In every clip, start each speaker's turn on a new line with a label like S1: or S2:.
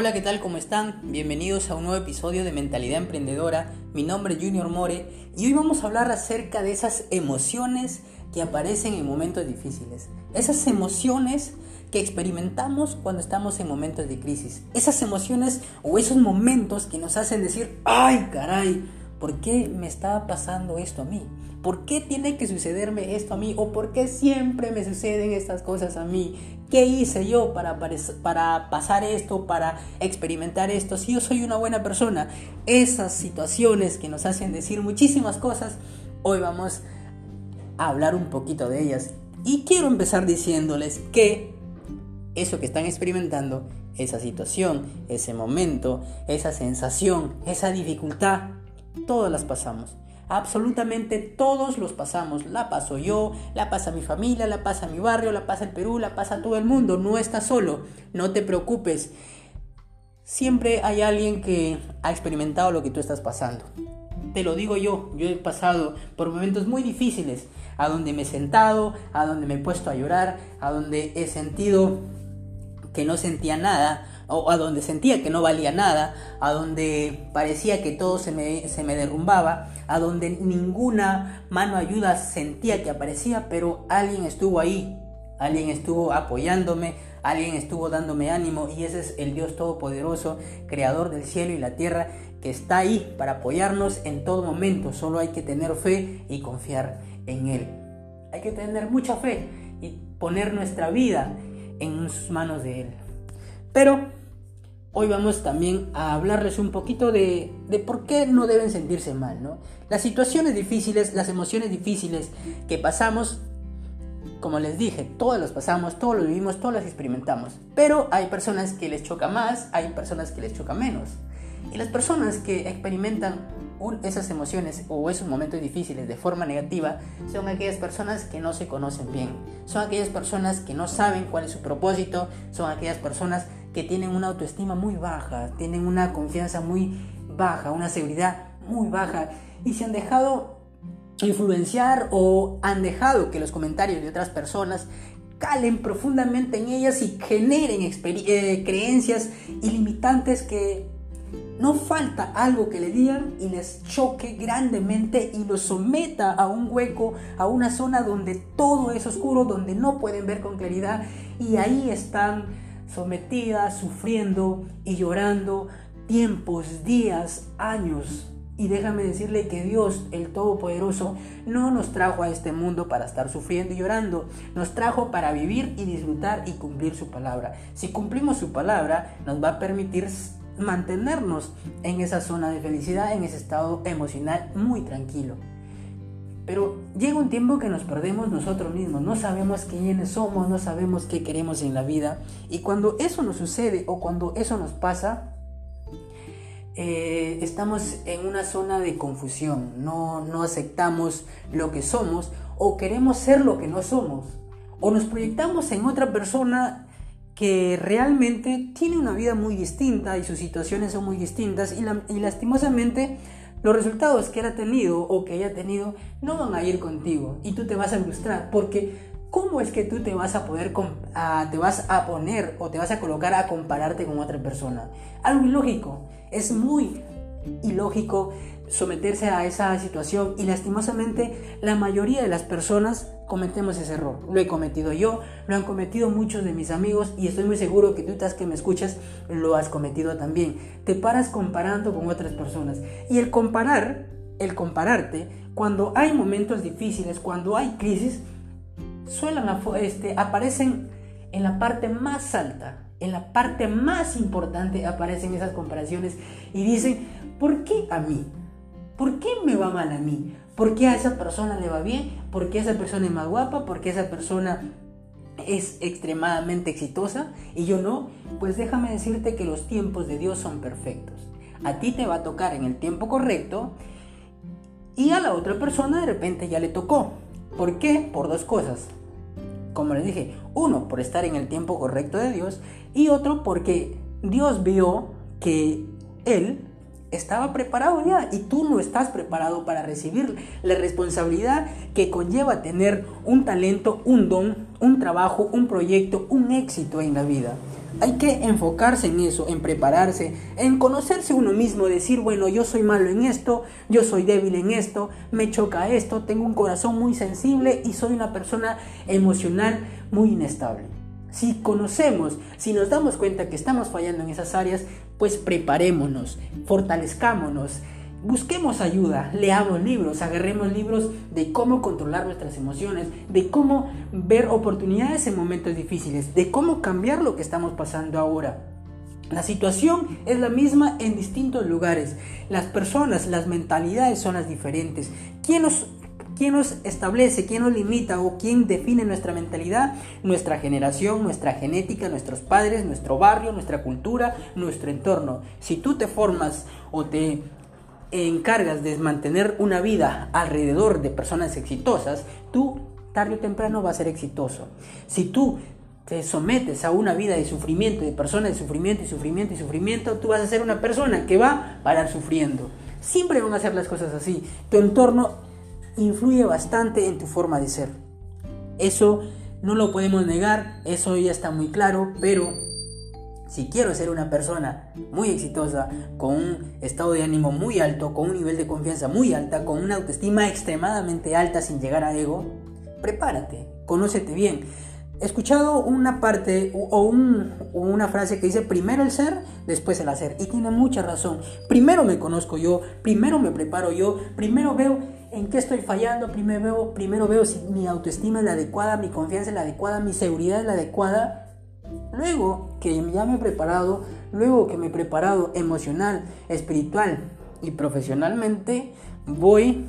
S1: Hola, ¿qué tal? ¿Cómo están? Bienvenidos a un nuevo episodio de Mentalidad Emprendedora. Mi nombre es Junior More y hoy vamos a hablar acerca de esas emociones que aparecen en momentos difíciles. Esas emociones que experimentamos cuando estamos en momentos de crisis. Esas emociones o esos momentos que nos hacen decir, ay caray, ¿por qué me está pasando esto a mí? ¿Por qué tiene que sucederme esto a mí? ¿O por qué siempre me suceden estas cosas a mí? ¿Qué hice yo para, para pasar esto, para experimentar esto? Si yo soy una buena persona, esas situaciones que nos hacen decir muchísimas cosas, hoy vamos a hablar un poquito de ellas. Y quiero empezar diciéndoles que eso que están experimentando, esa situación, ese momento, esa sensación, esa dificultad, todas las pasamos. Absolutamente todos los pasamos. La paso yo, la pasa mi familia, la pasa mi barrio, la pasa el Perú, la pasa todo el mundo. No estás solo. No te preocupes. Siempre hay alguien que ha experimentado lo que tú estás pasando. Te lo digo yo, yo he pasado por momentos muy difíciles, a donde me he sentado, a donde me he puesto a llorar, a donde he sentido que no sentía nada, o a donde sentía que no valía nada, a donde parecía que todo se me, se me derrumbaba, a donde ninguna mano ayuda sentía que aparecía, pero alguien estuvo ahí, alguien estuvo apoyándome, alguien estuvo dándome ánimo y ese es el Dios Todopoderoso, Creador del cielo y la tierra, que está ahí para apoyarnos en todo momento, solo hay que tener fe y confiar en Él. Hay que tener mucha fe y poner nuestra vida en sus manos de Él. Pero hoy vamos también a hablarles un poquito de, por qué no deben sentirse mal, ¿no? Las situaciones difíciles, las emociones difíciles que pasamos, como les dije, todos las pasamos, todos los vivimos, todos las experimentamos. Pero hay personas que les choca más, hay personas que les choca menos. Y las personas que experimentan esas emociones o esos momentos difíciles de forma negativa son aquellas personas que no se conocen bien, son aquellas personas que no saben cuál es su propósito, son aquellas personas que tienen una autoestima muy baja, tienen una confianza muy baja, una seguridad muy baja y se han dejado influenciar o han dejado que los comentarios de otras personas calen profundamente en ellas y generen eh, creencias ilimitantes que no falta algo que le digan y les choque grandemente y los someta a un hueco, a una zona donde todo es oscuro, donde no pueden ver con claridad y ahí están sometidas, sufriendo y llorando tiempos, días, años. Y déjame decirle que Dios, el Todopoderoso, no nos trajo a este mundo para estar sufriendo y llorando. Nos trajo para vivir y disfrutar y cumplir su palabra. Si cumplimos su palabra, nos va a permitir mantenernos en esa zona de felicidad, en ese estado emocional muy tranquilo. Pero llega un tiempo que nos perdemos nosotros mismos, no sabemos quiénes somos, no sabemos qué queremos en la vida. Y cuando eso nos sucede o cuando eso nos pasa, eh, estamos en una zona de confusión, no, no aceptamos lo que somos o queremos ser lo que no somos. O nos proyectamos en otra persona que realmente tiene una vida muy distinta y sus situaciones son muy distintas y, y lastimosamente los resultados que él ha tenido o que haya tenido no van a ir contigo y tú te vas a frustrar porque ¿cómo es que tú te vas a poder te vas a poner o te vas a colocar a compararte con otra persona? Algo ilógico, es muy ilógico someterse a esa situación y lastimosamente la mayoría de las personas cometemos ese error. Lo he cometido yo, lo han cometido muchos de mis amigos y estoy muy seguro que tú estás que me escuchas lo has cometido también. Te paras comparando con otras personas y el comparar, el compararte, cuando hay momentos difíciles, cuando hay crisis, suelen este, aparecen en la parte más alta, en la parte más importante aparecen esas comparaciones y dicen, ¿por qué a mí? ¿Por qué me va mal a mí? ¿Por qué a esa persona le va bien? ¿Por qué esa persona es más guapa? ¿Por qué esa persona es extremadamente exitosa y yo no? Pues déjame decirte que los tiempos de Dios son perfectos. A ti te va a tocar en el tiempo correcto y a la otra persona de repente ya le tocó. ¿Por qué? Por dos cosas. Como les dije, uno, por estar en el tiempo correcto de Dios y otro porque Dios vio que Él estaba preparado ya y tú no estás preparado para recibir la responsabilidad que conlleva tener un talento, un don, un trabajo, un proyecto, un éxito en la vida. Hay que enfocarse en eso, en prepararse, en conocerse uno mismo, decir, bueno, yo soy malo en esto, yo soy débil en esto, me choca esto, tengo un corazón muy sensible y soy una persona emocional muy inestable. Si conocemos, si nos damos cuenta que estamos fallando en esas áreas, pues preparémonos, fortalezcámonos, busquemos ayuda, leamos libros, agarremos libros de cómo controlar nuestras emociones, de cómo ver oportunidades en momentos difíciles, de cómo cambiar lo que estamos pasando ahora. La situación es la misma en distintos lugares. Las personas, las mentalidades son las diferentes. ¿Quién nos, quién nos establece, quién nos limita o quién define nuestra mentalidad? Nuestra generación, nuestra genética, nuestros padres, nuestro barrio, nuestra cultura, nuestro entorno. Si tú te formas o te encargas de mantener una vida alrededor de personas exitosas, tú tarde o temprano vas a ser exitoso. Si tú te sometes a una vida de sufrimiento, de personas de sufrimiento y sufrimiento y sufrimiento, tú vas a ser una persona que va a parar sufriendo. Siempre van a ser las cosas así. Tu entorno influye bastante en tu forma de ser. Eso no lo podemos negar, eso ya está muy claro, pero si quiero ser una persona muy exitosa, con un estado de ánimo muy alto, con un nivel de confianza muy alta, con una autoestima extremadamente alta sin llegar a ego, prepárate, conócete bien. He escuchado una parte o, una frase que dice primero el ser, después el hacer. Y tiene mucha razón. Primero me conozco yo, primero me preparo yo, primero veo en qué estoy fallando, primero veo, primero veo si mi autoestima es la adecuada, mi confianza es la adecuada, mi seguridad es la adecuada Luego que ya me he preparado, luego que me he preparado emocional, espiritual y profesionalmente, voy,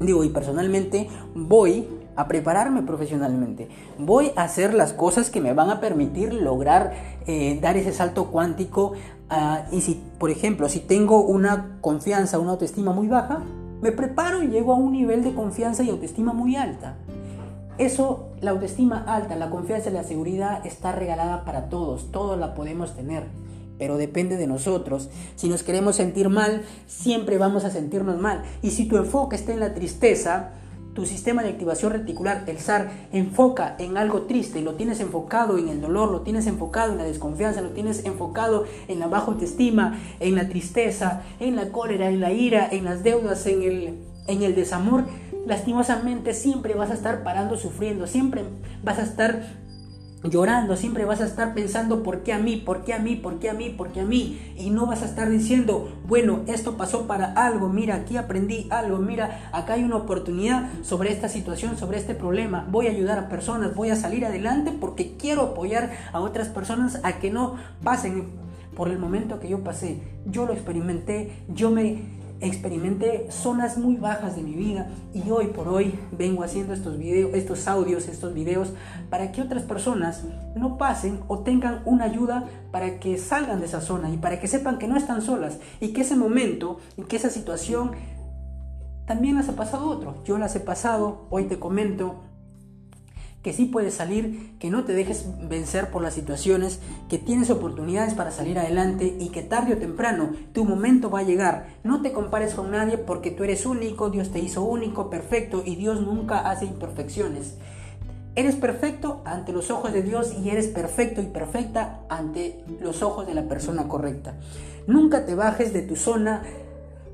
S1: digo, y personalmente, voy a prepararme profesionalmente. Voy a hacer las cosas que me van a permitir lograr eh, dar ese salto cuántico. Ah, y si, por ejemplo, si tengo una confianza, una autoestima muy baja, me preparo y llego a un nivel de confianza y autoestima muy alta. Eso, la autoestima alta, la confianza y la seguridad está regalada para todos, todos la podemos tener, pero depende de nosotros. Si nos queremos sentir mal, siempre vamos a sentirnos mal. Y si tu enfoque está en la tristeza, tu sistema de activación reticular, el SAR, enfoca en algo triste, lo tienes enfocado en el dolor, lo tienes enfocado en la desconfianza, lo tienes enfocado en la baja autoestima, en la tristeza, en la cólera, en la ira, en las deudas, en el, en el desamor, lastimosamente siempre vas a estar parando sufriendo, siempre vas a estar llorando, siempre vas a estar pensando por qué a mí, por qué a mí, por qué a mí, por qué a mí. Y no vas a estar diciendo, bueno, esto pasó para algo, mira, aquí aprendí algo, mira, acá hay una oportunidad sobre esta situación, sobre este problema. Voy a ayudar a personas, voy a salir adelante porque quiero apoyar a otras personas a que no pasen por el momento que yo pasé. Yo lo experimenté, yo me experimenté zonas muy bajas de mi vida y hoy por hoy vengo haciendo estos videos, estos audios, estos videos para que otras personas no pasen o tengan una ayuda para que salgan de esa zona y para que sepan que no están solas y que ese momento y que esa situación también las ha pasado otro. Yo las he pasado, hoy te comento que sí puedes salir, que no te dejes vencer por las situaciones, que tienes oportunidades para salir adelante y que tarde o temprano tu momento va a llegar. No te compares con nadie porque tú eres único, Dios te hizo único, perfecto y Dios nunca hace imperfecciones. Eres perfecto ante los ojos de Dios y eres perfecto y perfecta ante los ojos de la persona correcta. Nunca te bajes de tu zona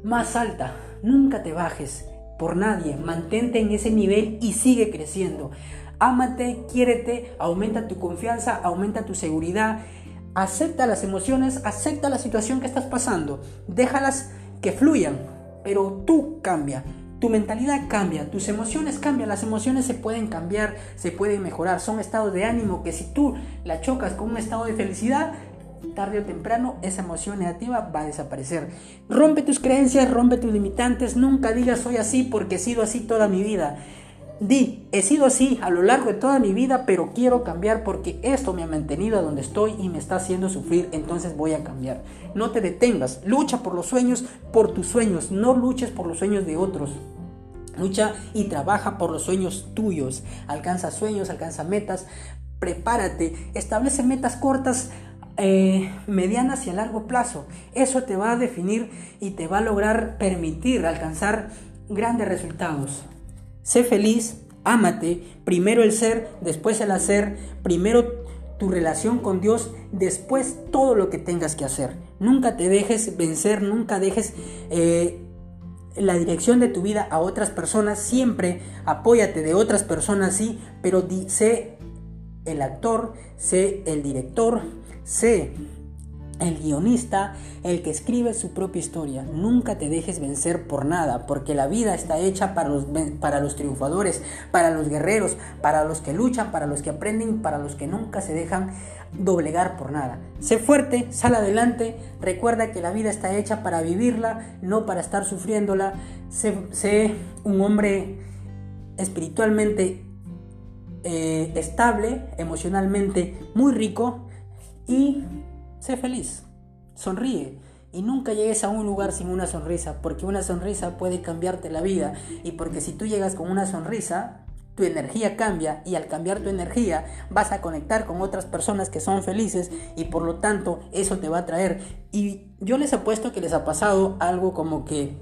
S1: más alta, nunca te bajes por nadie, mantente en ese nivel y sigue creciendo. Ámate, quiérete, aumenta tu confianza, aumenta tu seguridad, acepta las emociones, acepta la situación que estás pasando, déjalas que fluyan, pero tú cambia. Tu mentalidad cambia, tus emociones cambian, las emociones se pueden cambiar, se pueden mejorar, son estados de ánimo que si tú la chocas con un estado de felicidad, tarde o temprano esa emoción negativa va a desaparecer. Rompe tus creencias, rompe tus limitantes, nunca digas soy así porque he sido así toda mi vida. Di, he sido así a lo largo de toda mi vida, pero quiero cambiar porque esto me ha mantenido a donde estoy y me está haciendo sufrir, entonces voy a cambiar. No te detengas, lucha por los sueños, por tus sueños, no luches por los sueños de otros. Lucha y trabaja por los sueños tuyos. Alcanza sueños, alcanza metas, prepárate, establece metas cortas, eh, medianas y a largo plazo. Eso te va a definir y te va a lograr permitir alcanzar grandes resultados. Sé feliz, ámate, primero el ser, después el hacer, primero tu relación con Dios después todo lo que tengas que hacer. Nunca te dejes vencer, nunca dejes eh, la dirección de tu vida a otras personas. Siempre apóyate de otras personas, sí, pero sé el actor, sé el director, sé el guionista, el que escribe su propia historia. Nunca te dejes vencer por nada, porque la vida está hecha para los, para los triunfadores, para los guerreros, para los que luchan, para los que aprenden, para los que nunca se dejan doblegar por nada. Sé fuerte, sal adelante, recuerda que la vida está hecha para vivirla, no para estar sufriéndola. Sé, un hombre espiritualmente eh, estable, emocionalmente muy rico y sé feliz, sonríe. Y nunca llegues a un lugar sin una sonrisa, porque una sonrisa puede cambiarte la vida. Y porque si tú llegas con una sonrisa, tu energía cambia y al cambiar tu energía vas a conectar con otras personas que son felices y por lo tanto eso te va a traer. Y yo les apuesto que les ha pasado algo como que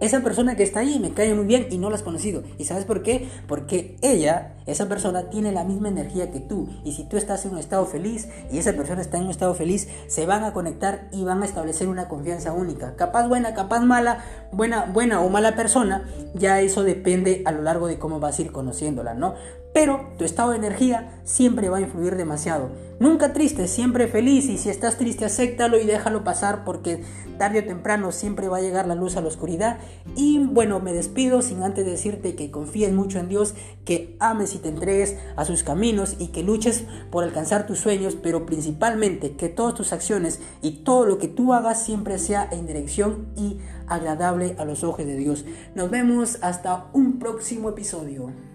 S1: esa persona que está ahí me cae muy bien y no la has conocido. ¿Y sabes por qué? Porque ella, esa persona, tiene la misma energía que tú. Y si tú estás en un estado feliz y esa persona está en un estado feliz, se van a conectar y van a establecer una confianza única. Capaz buena, capaz mala, buena, buena o mala persona, ya eso depende a lo largo de cómo vas a ir conociéndola, ¿no? Pero tu estado de energía siempre va a influir demasiado. Nunca triste, siempre feliz y si estás triste acéptalo y déjalo pasar porque tarde o temprano siempre va a llegar la luz a la oscuridad. Y bueno, me despido sin antes decirte que confíes mucho en Dios, que ames y te entregues a sus caminos y que luches por alcanzar tus sueños, pero principalmente que todas tus acciones y todo lo que tú hagas siempre sea en dirección y agradable a los ojos de Dios. Nos vemos hasta un próximo episodio.